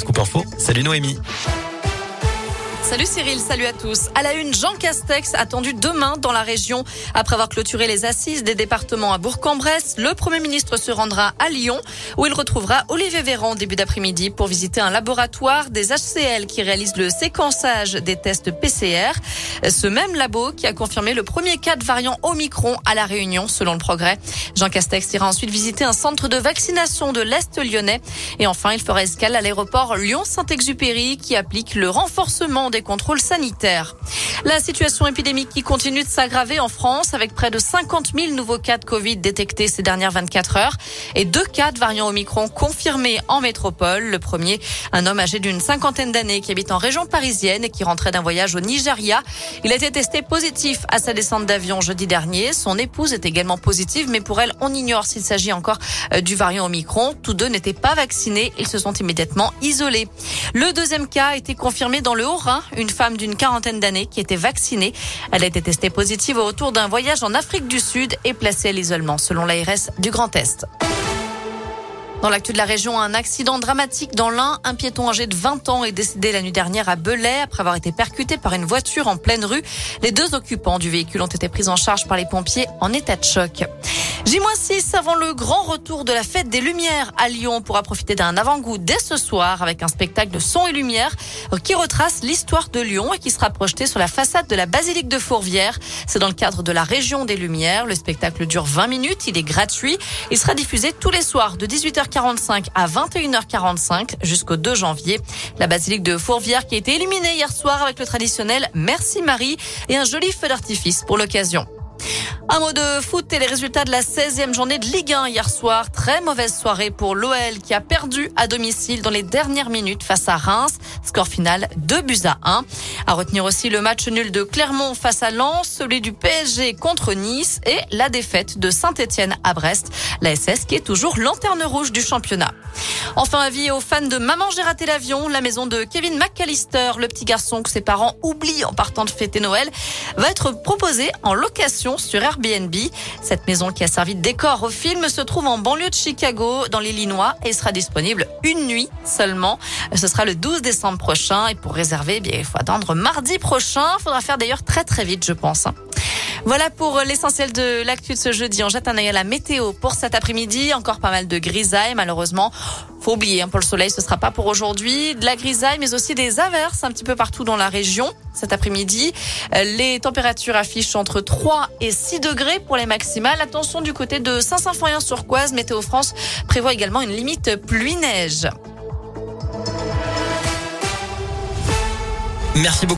Scoop Info. Salut Noémie. Salut Cyril, salut à tous. À la une, Jean Castex attendu demain dans la région. Après avoir clôturé les assises des départements à Bourg-en-Bresse, le Premier ministre se rendra à Lyon où il retrouvera Olivier Véran début d'après-midi pour visiter un laboratoire des HCL qui réalise le séquençage des tests PCR. Ce même labo qui a confirmé le premier cas de variant Omicron à La Réunion selon le progrès. Jean Castex ira ensuite visiter un centre de vaccination de l'Est lyonnais. Et enfin, il fera escale à l'aéroport Lyon-Saint-Exupéry qui applique le renforcement des contrôles sanitaires. La situation épidémique qui continue de s'aggraver en France avec près de 50 000 nouveaux cas de Covid détectés ces dernières 24 heures et deux cas de variant Omicron confirmés en métropole. Le premier, un homme âgé d'une cinquantaine d'années qui habite en région parisienne et qui rentrait d'un voyage au Nigeria. Il a été testé positif à sa descente d'avion jeudi dernier. Son épouse est également positive, mais pour elle, on ignore s'il s'agit encore euh, du variant Omicron. Tous deux n'étaient pas vaccinés. Ils se sont immédiatement isolés. Le deuxième cas a été confirmé dans le Haut-Rhin une femme d'une quarantaine d'années qui était vaccinée. Elle a été testée positive au retour d'un voyage en Afrique du Sud et placée à l'isolement selon l'ARS du Grand Est. Dans l'actu de la région, un accident dramatique dans l'Ain. Un piéton âgé de 20 ans est décédé la nuit dernière à Belay après avoir été percuté par une voiture en pleine rue. Les deux occupants du véhicule ont été pris en charge par les pompiers en état de choc. J-6 avant le grand retour de la fête des Lumières à Lyon. On pourra profiter d'un avant-goût dès ce soir avec un spectacle de son et lumière qui retrace l'histoire de Lyon et qui sera projeté sur la façade de la basilique de Fourvière. C'est dans le cadre de la région des Lumières. Le spectacle dure 20 minutes. Il est gratuit. Il sera diffusé tous les soirs de 18h45 à 21h45 jusqu'au 2 janvier. La basilique de Fourvière qui a été illuminée hier soir avec le traditionnel Merci Marie et un joli feu d'artifice pour l'occasion. Un mot de foot et les résultats de la 16e journée de Ligue 1 hier soir. Très mauvaise soirée pour l'OL qui a perdu à domicile dans les dernières minutes face à Reims. Score final 2 buts à 1. À retenir aussi le match nul de Clermont face à Lens, celui du PSG contre Nice et la défaite de Saint-Etienne à Brest. La SS qui est toujours lanterne rouge du championnat. Enfin, avis aux fans de Maman j'ai raté l'avion, la maison de Kevin McAllister, le petit garçon que ses parents oublient en partant de fêter Noël, va être proposé en location sur Airbnb. Cette maison qui a servi de décor au film se trouve en banlieue de Chicago, dans l'Illinois, et sera disponible une nuit seulement. Ce sera le 12 décembre prochain. Et pour réserver, eh bien, il faut attendre mardi prochain. Il faudra faire d'ailleurs très très vite, je pense. Voilà pour l'essentiel de l'actu de ce jeudi. On jette un œil à la météo pour cet après-midi. Encore pas mal de grisailles, malheureusement. Faut oublier, hein, pour le soleil, ce sera pas pour aujourd'hui. De la grisaille, mais aussi des averses un petit peu partout dans la région. Cet après-midi, les températures affichent entre 3 et 6 degrés pour les maximales. Attention du côté de Saint-Symphorien-sur-Coise. Météo France prévoit également une limite pluie-neige. Merci beaucoup.